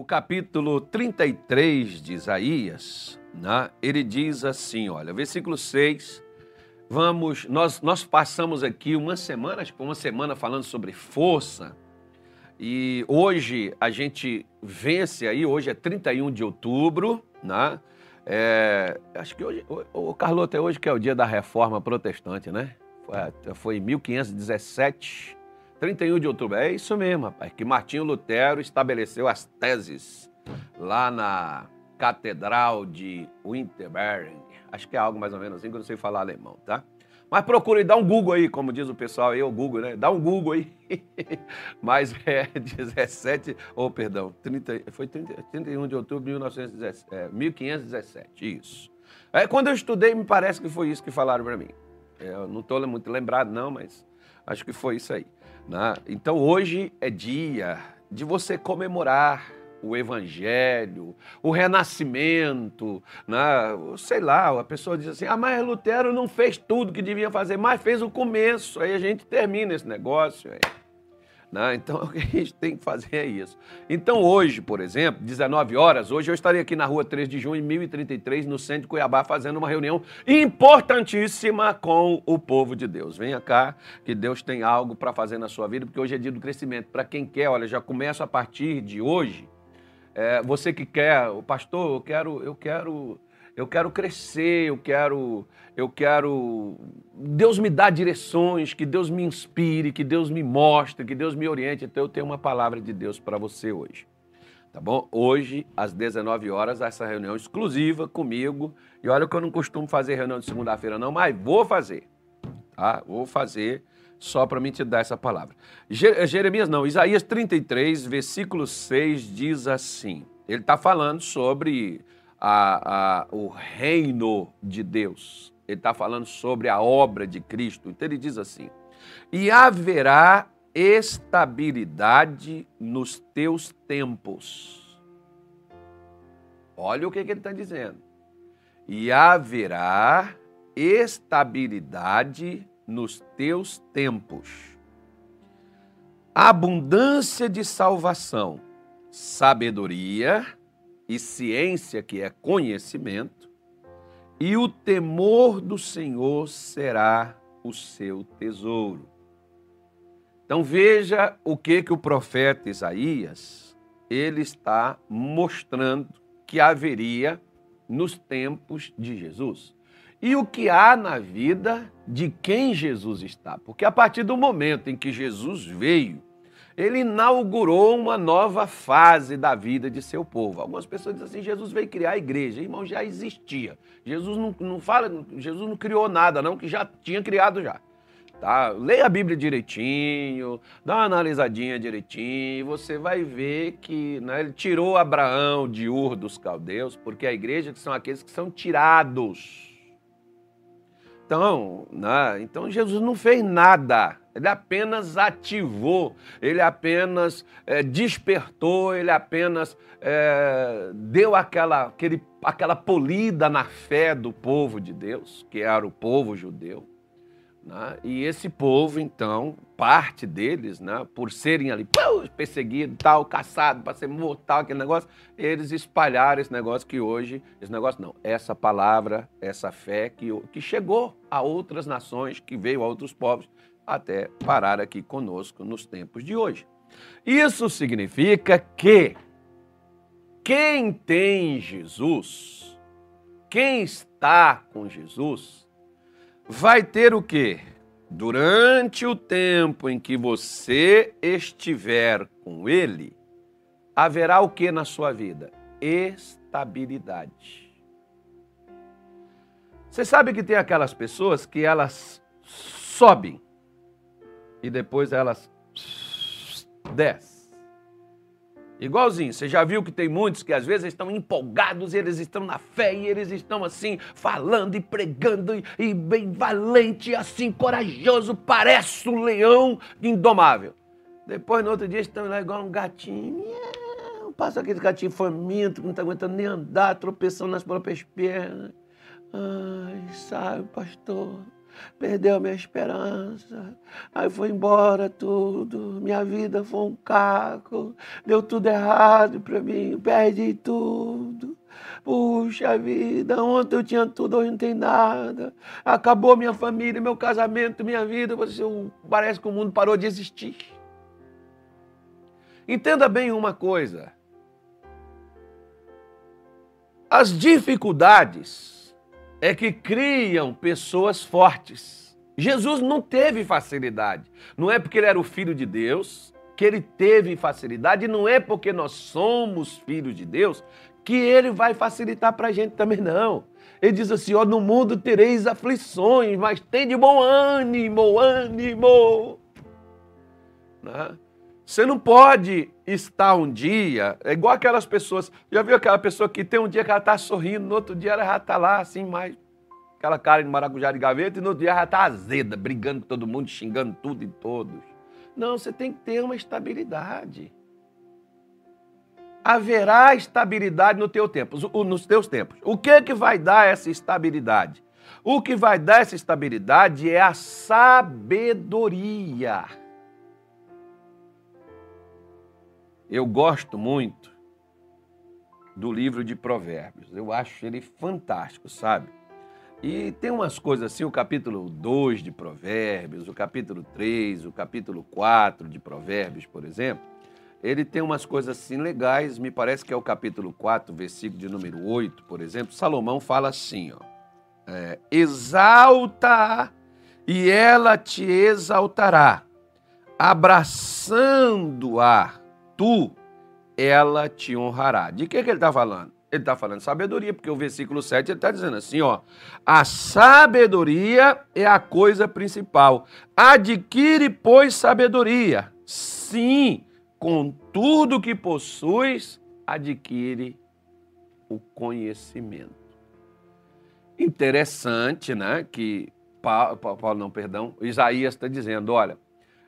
o capítulo 33 de Isaías, né, ele diz assim, olha, versículo 6, vamos, nós, nós passamos aqui uma semana, acho que uma semana falando sobre força, e hoje a gente vence aí, hoje é 31 de outubro, né? É, acho que hoje, o Carlota, é hoje que é o dia da reforma protestante, né? Foi, foi em 1517, 31 de outubro. É isso mesmo, rapaz, que Martinho Lutero estabeleceu as teses lá na Catedral de Winterberg. Acho que é algo mais ou menos assim, que eu não sei falar alemão, tá? Mas procure dar um Google aí, como diz o pessoal aí, o Google, né? Dá um Google aí. Mas é 17, ou oh, perdão, 30, foi 30, 31 de outubro de 1917, é, 1517, isso. É, quando eu estudei, me parece que foi isso que falaram para mim. É, eu não estou muito lembrado, não, mas acho que foi isso aí. Né? Então hoje é dia de você comemorar o evangelho, o renascimento, né? sei lá, a pessoa diz assim, ah, mas Lutero não fez tudo que devia fazer, mas fez o começo, aí a gente termina esse negócio. Aí. Né? Então, o que a gente tem que fazer é isso. Então, hoje, por exemplo, 19 horas, hoje eu estarei aqui na rua 3 de junho, 1033, no centro de Cuiabá, fazendo uma reunião importantíssima com o povo de Deus. Venha cá, que Deus tem algo para fazer na sua vida, porque hoje é dia do crescimento. Para quem quer, olha, já começa a partir de hoje é, você que quer, o pastor, eu quero, eu quero, eu quero crescer, eu quero, eu quero. Deus me dá direções, que Deus me inspire, que Deus me mostre, que Deus me oriente. Então eu tenho uma palavra de Deus para você hoje. Tá bom? Hoje, às 19 horas, essa reunião exclusiva comigo. E olha que eu não costumo fazer reunião de segunda-feira, não, mas vou fazer. Tá? Vou fazer só para mim te dar essa palavra. Eh, Jeremias não, Isaías 33, versículo 6 diz assim: ele está falando sobre a, a, o reino de Deus, ele está falando sobre a obra de Cristo. Então ele diz assim: e haverá estabilidade nos teus tempos. Olha o que, que ele está dizendo. E haverá estabilidade nos teus tempos. Abundância de salvação, sabedoria e ciência, que é conhecimento, e o temor do Senhor será o seu tesouro. Então veja o que que o profeta Isaías ele está mostrando que haveria nos tempos de Jesus e o que há na vida de quem Jesus está. Porque a partir do momento em que Jesus veio, ele inaugurou uma nova fase da vida de seu povo. Algumas pessoas dizem assim: Jesus veio criar a igreja. Irmão, já existia. Jesus não, não fala, Jesus não criou nada, não, que já tinha criado já. Tá? Leia a Bíblia direitinho, dá uma analisadinha direitinho, você vai ver que né, ele tirou Abraão de Ur dos caldeus, porque a igreja são aqueles que são tirados então, né? então Jesus não fez nada, ele apenas ativou, ele apenas é, despertou, ele apenas é, deu aquela, aquele, aquela polida na fé do povo de Deus, que era o povo judeu. Né? E esse povo, então, parte deles, né, por serem ali perseguidos, tal, caçados para ser morto, tal, aquele negócio, eles espalharam esse negócio que hoje, esse negócio não, essa palavra, essa fé que, que chegou a outras nações, que veio a outros povos, até parar aqui conosco nos tempos de hoje. Isso significa que quem tem Jesus, quem está com Jesus, vai ter o quê? Durante o tempo em que você estiver com ele, haverá o que na sua vida? Estabilidade. Você sabe que tem aquelas pessoas que elas sobem e depois elas descem. Igualzinho, você já viu que tem muitos que às vezes estão empolgados, eles estão na fé e eles estão assim, falando e pregando e, e bem valente, assim, corajoso, parece um leão indomável. Depois, no outro dia, estão lá igual um gatinho. Passa aquele gatinho faminto, que não está aguentando nem andar, tropeçando nas próprias pernas. Ai, sabe, pastor, perdeu minha esperança, aí foi embora tudo, minha vida foi um caco, deu tudo errado para mim, perdi tudo. Puxa vida, ontem eu tinha tudo, hoje não tem nada. Acabou minha família, meu casamento, minha vida. Você, parece que o mundo parou de existir. Entenda bem uma coisa. As dificuldades é que criam pessoas fortes. Jesus não teve facilidade. Não é porque ele era o filho de Deus que ele teve facilidade, não é porque nós somos filhos de Deus que ele vai facilitar para a gente também, não. Ele diz assim: ó, no mundo tereis aflições, mas tem de bom ânimo, ânimo. Né? Você não pode estar um dia, é igual aquelas pessoas, já viu aquela pessoa que tem um dia que ela está sorrindo, no outro dia ela já está lá assim, mais aquela cara de maracujá de gaveta, e no outro dia ela está azeda, brigando com todo mundo, xingando tudo e todos. Não, você tem que ter uma estabilidade haverá estabilidade no teu tempo, nos teus tempos. O que que vai dar essa estabilidade? O que vai dar essa estabilidade é a sabedoria. Eu gosto muito do livro de Provérbios. Eu acho ele fantástico, sabe? E tem umas coisas assim, o capítulo 2 de Provérbios, o capítulo 3, o capítulo 4 de Provérbios, por exemplo, ele tem umas coisas assim legais, me parece que é o capítulo 4, versículo de número 8, por exemplo. Salomão fala assim: ó, é, exalta e ela te exaltará, abraçando-a, tu, ela te honrará. De que, que ele está falando? Ele está falando sabedoria, porque o versículo 7 ele está dizendo assim: ó, a sabedoria é a coisa principal. Adquire, pois, sabedoria. Sim com tudo que possuis, adquire o conhecimento. Interessante, né? Que Paulo, Paulo não, perdão, Isaías está dizendo: olha,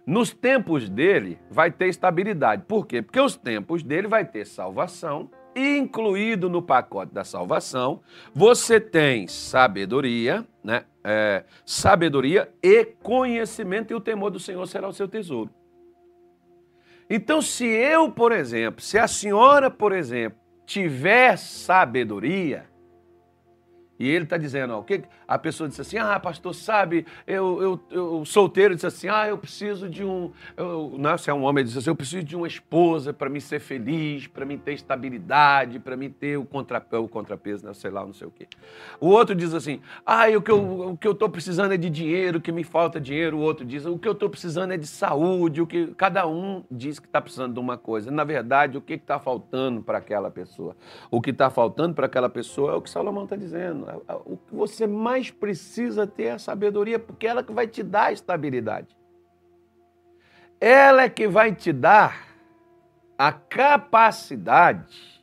nos tempos dele vai ter estabilidade. Por quê? Porque os tempos dele vai ter salvação, e incluído no pacote da salvação, você tem sabedoria, né? É, sabedoria e conhecimento, e o temor do Senhor será o seu tesouro. Então, se eu, por exemplo, se a senhora, por exemplo, tiver sabedoria, e ele está dizendo, ó, o que a pessoa disse assim, ah, pastor, sabe, eu, eu, eu solteiro disse assim, ah, eu preciso de um, eu, não, é, se é um homem, diz assim, eu preciso de uma esposa para me ser feliz, para me ter estabilidade, para me ter o, contrapeso, o contrapeso, né, sei lá, não sei o quê. O outro diz assim, ah, o que eu o que eu estou precisando é de dinheiro, que me falta dinheiro. O outro diz, o que eu estou precisando é de saúde, o que cada um diz que está precisando de uma coisa. Na verdade, o que está faltando para aquela pessoa? O que está faltando para aquela pessoa é o que Salomão está dizendo o que você mais precisa ter é a sabedoria, porque ela que vai te dar a estabilidade. Ela é que vai te dar a capacidade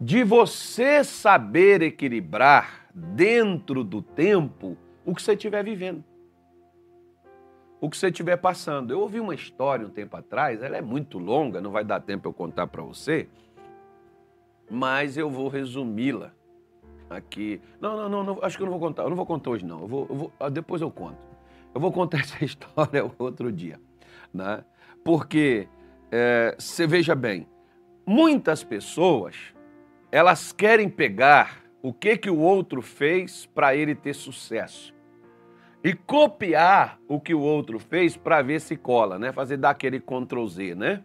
de você saber equilibrar dentro do tempo o que você estiver vivendo. O que você estiver passando. Eu ouvi uma história um tempo atrás, ela é muito longa, não vai dar tempo eu contar para você, mas eu vou resumi-la aqui. Não, não, não, não, acho que eu não vou contar. Eu não vou contar hoje, não. Eu vou, eu vou, ah, depois eu conto. Eu vou contar essa história outro dia. Né? Porque, é, você veja bem, muitas pessoas, elas querem pegar o que, que o outro fez para ele ter sucesso. E copiar o que o outro fez para ver se cola, né? Fazer dar aquele Ctrl Z, né?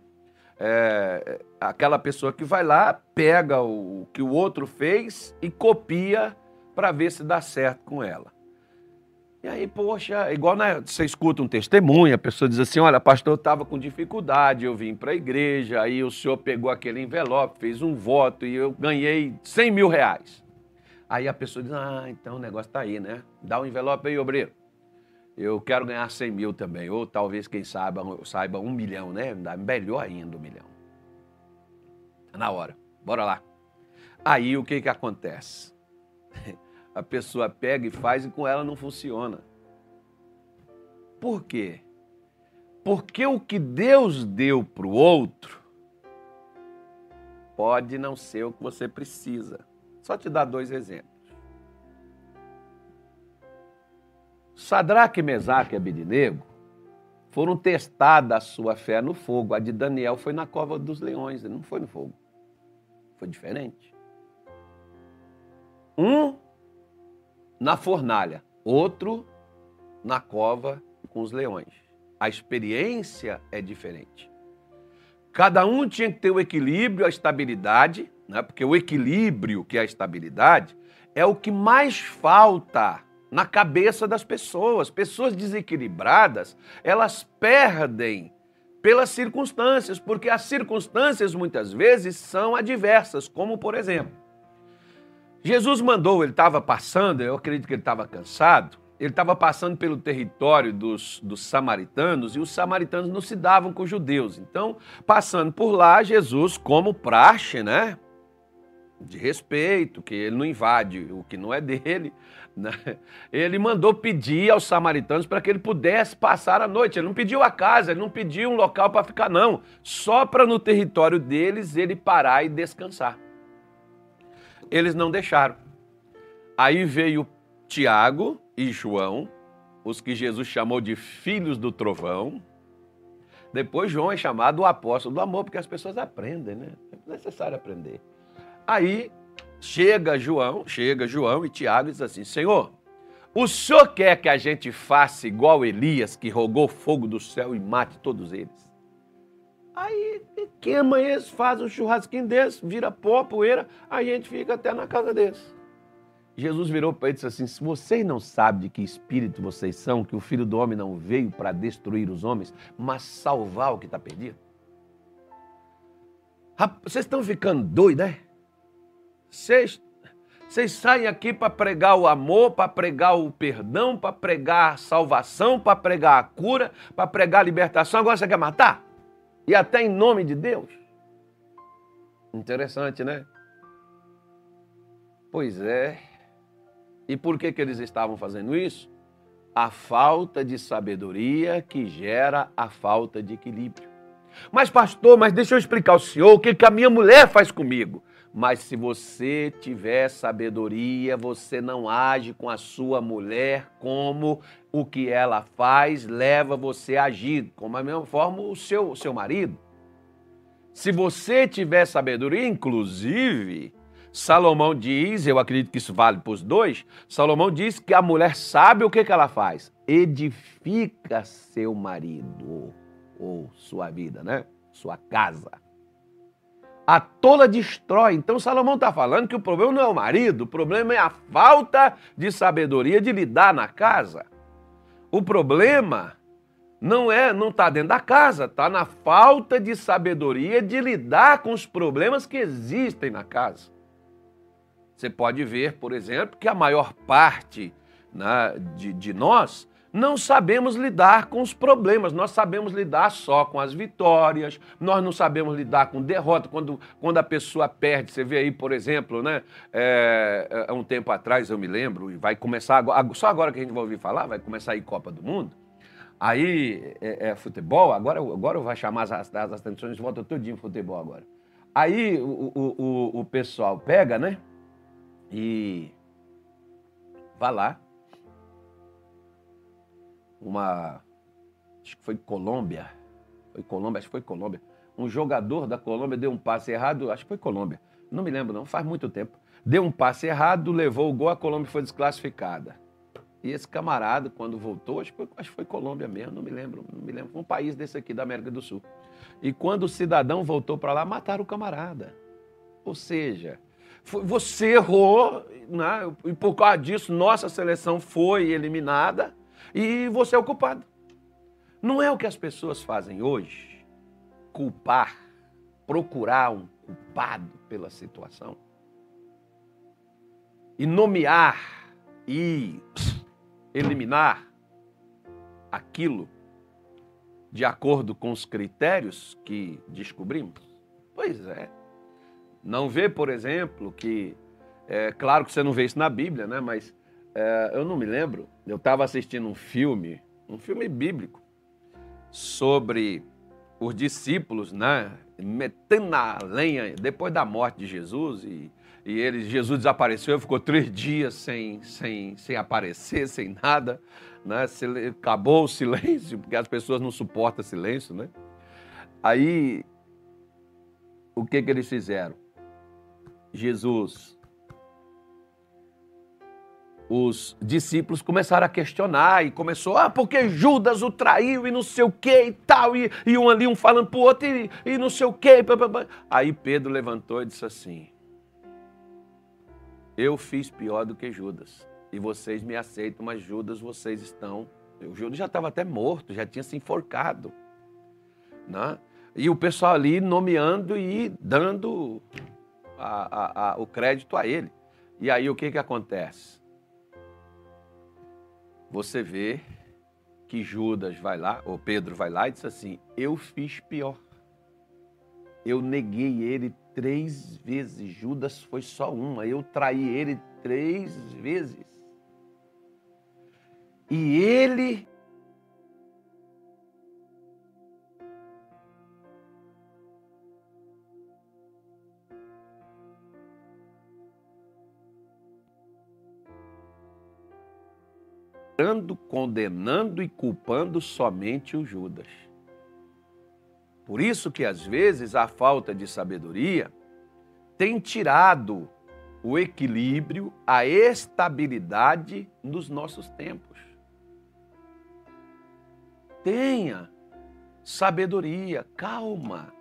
é, aquela pessoa que vai lá, pega o que o outro fez e copia para ver se dá certo com ela. E aí, poxa, igual né, você escuta um testemunho, a pessoa diz assim: olha, pastor, eu estava com dificuldade, eu vim para a igreja, aí o senhor pegou aquele envelope, fez um voto e eu ganhei 100 mil reais. Aí a pessoa diz: ah, então o negócio está aí, né? Dá o um envelope aí, obreiro eu quero ganhar 100 mil também, ou talvez, quem saiba, saiba um milhão, né? Melhor ainda um milhão. Tá na hora, bora lá. Aí o que que acontece? A pessoa pega e faz e com ela não funciona. Por quê? Porque o que Deus deu para o outro pode não ser o que você precisa. Só te dar dois exemplos. Sadraque, Mesaque e Abidinego foram testadas a sua fé no fogo. A de Daniel foi na cova dos leões, não foi no fogo. Foi diferente. Um na fornalha, outro na cova com os leões. A experiência é diferente. Cada um tinha que ter o equilíbrio, a estabilidade, né? porque o equilíbrio, que é a estabilidade, é o que mais falta na cabeça das pessoas. Pessoas desequilibradas, elas perdem pelas circunstâncias, porque as circunstâncias muitas vezes são adversas, como por exemplo, Jesus mandou, ele estava passando, eu acredito que ele estava cansado, ele estava passando pelo território dos, dos samaritanos e os samaritanos não se davam com os judeus. Então, passando por lá, Jesus, como praxe, né? De respeito, que ele não invade o que não é dele? Ele mandou pedir aos samaritanos para que ele pudesse passar a noite. Ele não pediu a casa, ele não pediu um local para ficar, não. Só para no território deles ele parar e descansar. Eles não deixaram. Aí veio Tiago e João, os que Jesus chamou de filhos do trovão. Depois João é chamado o apóstolo do amor, porque as pessoas aprendem, né? É necessário aprender. Aí chega João, chega João e Tiago e diz assim: Senhor, o senhor quer que a gente faça igual Elias, que rogou fogo do céu e mate todos eles? Aí queima eles, faz um churrasquinho desse, vira pó, poeira, a gente fica até na casa deles. Jesus virou para ele e disse assim: Se vocês não sabem de que espírito vocês são, que o filho do homem não veio para destruir os homens, mas salvar o que está perdido. Vocês estão ficando doidos, né? Vocês, vocês saem aqui para pregar o amor, para pregar o perdão, para pregar a salvação, para pregar a cura, para pregar a libertação. Agora você quer matar? E até em nome de Deus? Interessante, né? Pois é. E por que, que eles estavam fazendo isso? A falta de sabedoria que gera a falta de equilíbrio. Mas, pastor, mas deixa eu explicar ao senhor o que, que a minha mulher faz comigo. Mas se você tiver sabedoria, você não age com a sua mulher como o que ela faz leva você a agir, como a mesma forma o seu, o seu marido. Se você tiver sabedoria, inclusive, Salomão diz, eu acredito que isso vale para os dois, Salomão diz que a mulher sabe o que, que ela faz? Edifica seu marido, ou sua vida, né? Sua casa. A tola destrói. Então Salomão está falando que o problema não é o marido, o problema é a falta de sabedoria de lidar na casa. O problema não é, não está dentro da casa, está na falta de sabedoria de lidar com os problemas que existem na casa. Você pode ver, por exemplo, que a maior parte né, de, de nós não sabemos lidar com os problemas, nós sabemos lidar só com as vitórias, nós não sabemos lidar com derrota, quando, quando a pessoa perde. Você vê aí, por exemplo, né, é, é, um tempo atrás, eu me lembro, e vai começar, agora, só agora que a gente vai ouvir falar, vai começar aí Copa do Mundo, aí é, é futebol, agora, agora vai chamar as, as, as atenções, volta tudinho futebol agora. Aí o, o, o, o pessoal pega, né? E vá lá. Uma. Acho que foi Colômbia. Foi Colômbia, acho que foi Colômbia. Um jogador da Colômbia deu um passe errado, acho que foi Colômbia. Não me lembro, não, faz muito tempo. Deu um passe errado, levou o gol, a Colômbia foi desclassificada. E esse camarada, quando voltou, acho que foi, acho que foi Colômbia mesmo, não me lembro, não me lembro. Foi um país desse aqui da América do Sul. E quando o cidadão voltou para lá, mataram o camarada. Ou seja, você errou, né? e por causa disso, nossa seleção foi eliminada e você é o culpado. Não é o que as pessoas fazem hoje, culpar, procurar um culpado pela situação e nomear e eliminar aquilo de acordo com os critérios que descobrimos? Pois é. Não vê, por exemplo, que. É claro que você não vê isso na Bíblia, né? Mas é, eu não me lembro. Eu estava assistindo um filme, um filme bíblico, sobre os discípulos, né? metendo na lenha depois da morte de Jesus e, e ele, Jesus desapareceu, ficou três dias sem, sem, sem aparecer, sem nada, né? acabou o silêncio, porque as pessoas não suportam silêncio, né? Aí, o que que eles fizeram? Jesus os discípulos começaram a questionar e começou, ah, porque Judas o traiu e não sei o que e tal, e, e um ali, um falando pro outro e, e não sei o que. Aí Pedro levantou e disse assim: Eu fiz pior do que Judas, e vocês me aceitam, mas Judas vocês estão. O Judas já estava até morto, já tinha se enforcado. Né? E o pessoal ali nomeando e dando a, a, a, o crédito a ele. E aí o que, que acontece? Você vê que Judas vai lá, ou Pedro vai lá e diz assim: Eu fiz pior. Eu neguei ele três vezes. Judas foi só uma. Eu traí ele três vezes. E ele condenando e culpando somente o Judas. Por isso que às vezes a falta de sabedoria tem tirado o equilíbrio, a estabilidade nos nossos tempos. Tenha sabedoria, calma.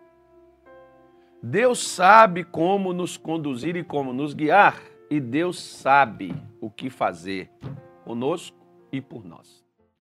Deus sabe como nos conduzir e como nos guiar, e Deus sabe o que fazer conosco e por nós.